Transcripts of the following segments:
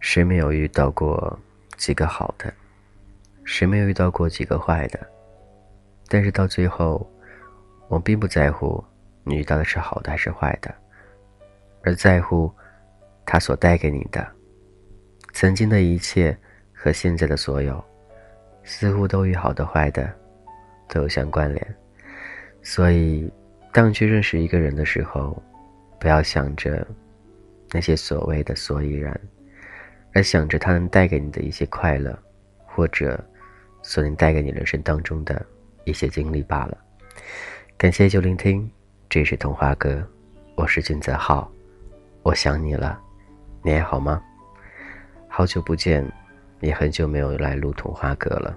谁没有遇到过几个好的？谁没有遇到过几个坏的？但是到最后，我并不在乎你遇到的是好的还是坏的，而在乎他所带给你的。曾经的一切和现在的所有，似乎都与好的坏的都有相关联。所以，当你去认识一个人的时候，不要想着那些所谓的所以然。而想着他能带给你的一些快乐，或者所能带给你人生当中的一些经历罢了。感谢就聆听，这是童话哥，我是俊泽浩，我想你了，你还好吗？好久不见，也很久没有来录童话哥了，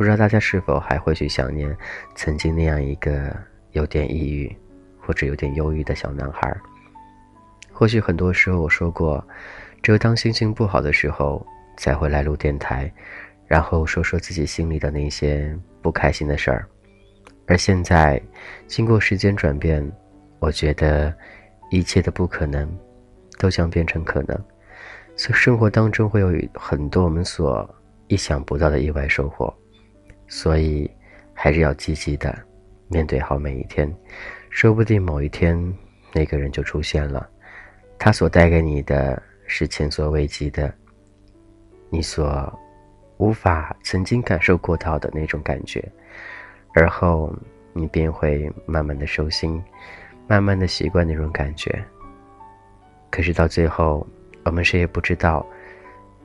不知道大家是否还会去想念曾经那样一个有点抑郁或者有点忧郁的小男孩？或许很多时候我说过。只有当心情不好的时候，才会来录电台，然后说说自己心里的那些不开心的事儿。而现在，经过时间转变，我觉得一切的不可能，都将变成可能。所以生活当中会有很多我们所意想不到的意外收获，所以还是要积极的面对好每一天。说不定某一天，那个人就出现了，他所带给你的。是前所未及的，你所无法曾经感受过到的那种感觉，而后你便会慢慢的收心，慢慢的习惯那种感觉。可是到最后，我们谁也不知道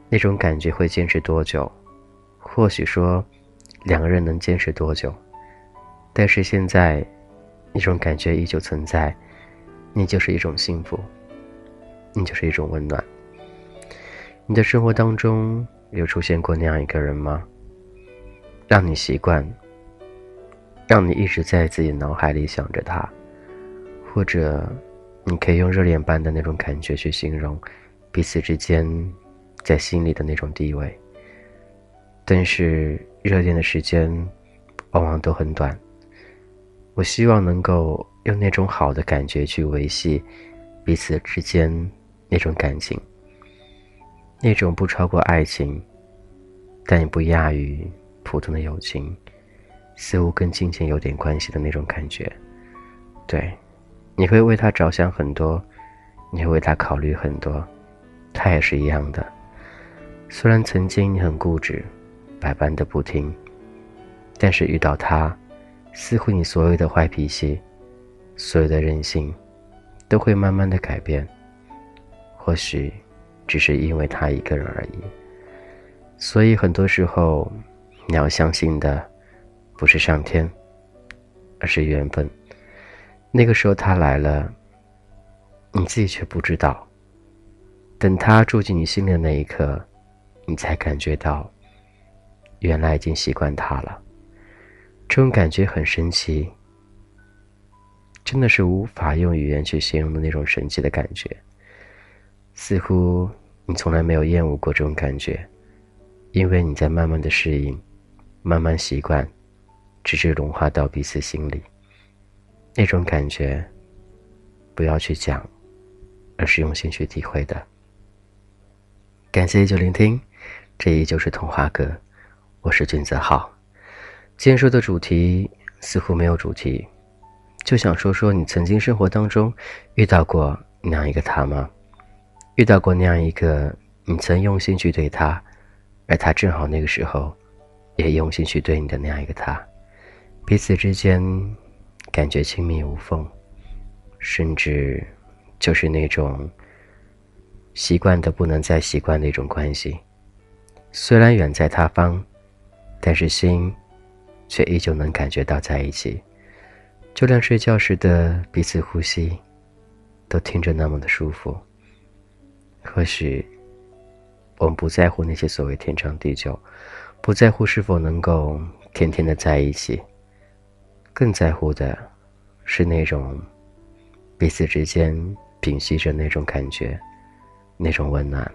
那种感觉会坚持多久。或许说两个人能坚持多久，但是现在那种感觉依旧存在，你就是一种幸福，你就是一种温暖。你的生活当中有出现过那样一个人吗？让你习惯，让你一直在自己脑海里想着他，或者你可以用热恋般的那种感觉去形容彼此之间在心里的那种地位。但是热恋的时间往往都很短，我希望能够用那种好的感觉去维系彼此之间那种感情。那种不超过爱情，但也不亚于普通的友情，似乎跟金钱有点关系的那种感觉。对，你会为他着想很多，你会为他考虑很多，他也是一样的。虽然曾经你很固执，百般的不听，但是遇到他，似乎你所有的坏脾气，所有的任性，都会慢慢的改变。或许。只是因为他一个人而已，所以很多时候，你要相信的，不是上天，而是缘分。那个时候他来了，你自己却不知道。等他住进你心里的那一刻，你才感觉到，原来已经习惯他了。这种感觉很神奇，真的是无法用语言去形容的那种神奇的感觉。似乎你从来没有厌恶过这种感觉，因为你在慢慢的适应，慢慢习惯，直至融化到彼此心里。那种感觉，不要去讲，而是用心去体会的。感谢依旧聆听，这依旧是童话哥，我是君子浩。今天说的主题似乎没有主题，就想说说你曾经生活当中遇到过那样一个他吗？遇到过那样一个你曾用心去对他，而他正好那个时候也用心去对你的那样一个他，彼此之间感觉亲密无缝，甚至就是那种习惯的不能再习惯的一种关系。虽然远在他方，但是心却依旧能感觉到在一起，就连睡觉时的彼此呼吸，都听着那么的舒服。或许，我们不在乎那些所谓天长地久，不在乎是否能够天天的在一起，更在乎的是那种彼此之间屏息着那种感觉，那种温暖。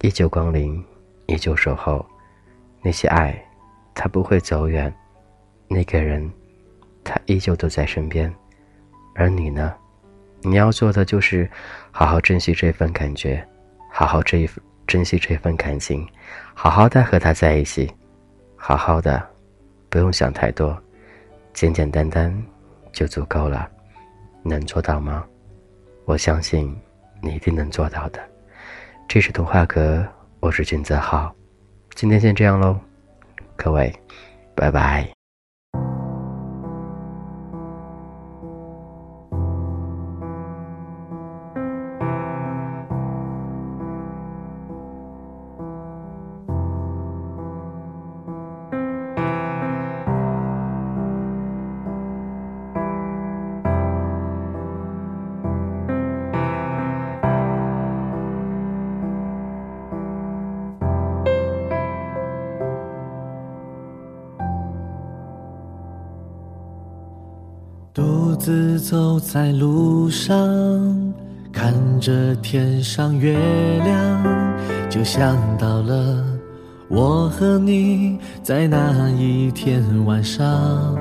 依旧光临，依旧守候，那些爱，它不会走远，那个人，他依旧都在身边，而你呢？你要做的就是好好珍惜这份感觉，好好这一珍惜这份感情，好好的和他在一起，好好的，不用想太多，简简单单就足够了。能做到吗？我相信你一定能做到的。这是童话阁，我是君泽浩，今天先这样喽，各位，拜拜。独自走在路上，看着天上月亮，就想到了我和你在那一天晚上。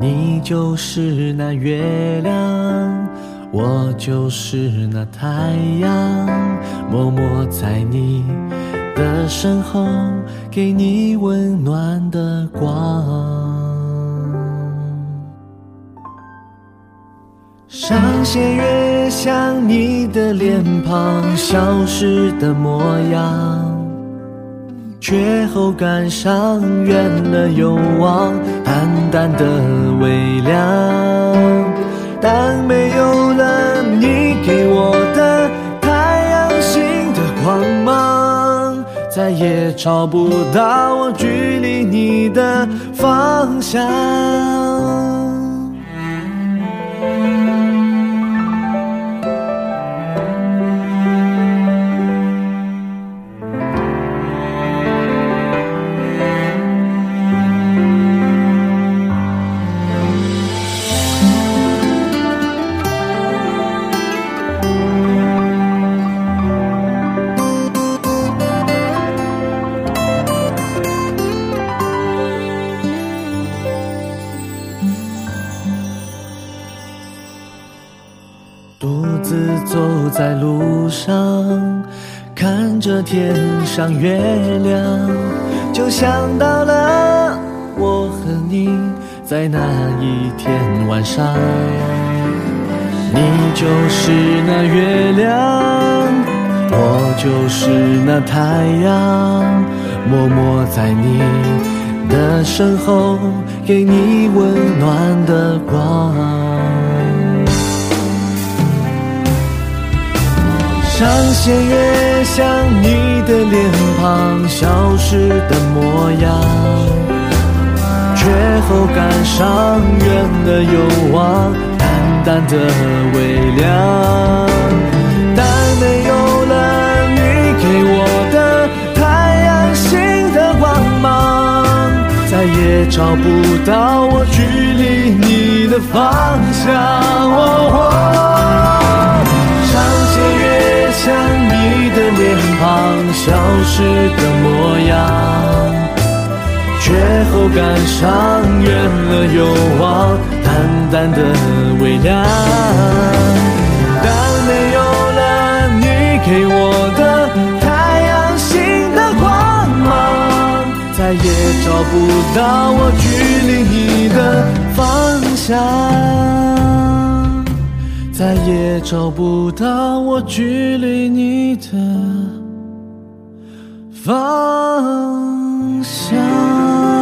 你就是那月亮，我就是那太阳，默默在你的身后，给你温暖的光。上弦月像你的脸庞消失的模样，却后感伤远了又望，淡淡的微凉。当没有了你给我的太阳星的光芒，再也找不到我距离你的方向。走在路上，看着天上月亮，就想到了我和你在那一天晚上。你就是那月亮，我就是那太阳，默默在你的身后，给你温暖的光。上弦月像你的脸庞消失的模样，却后感伤远了又望，淡淡的微凉。但没有了你给我的太阳星的光芒，再也找不到我距离你的方向。像你的脸庞消失的模样，却后感伤远了又望，淡淡的微凉。但没有了你给我的太阳星的光芒，再也找不到我距离你的方向。再也找不到我距离你的方向。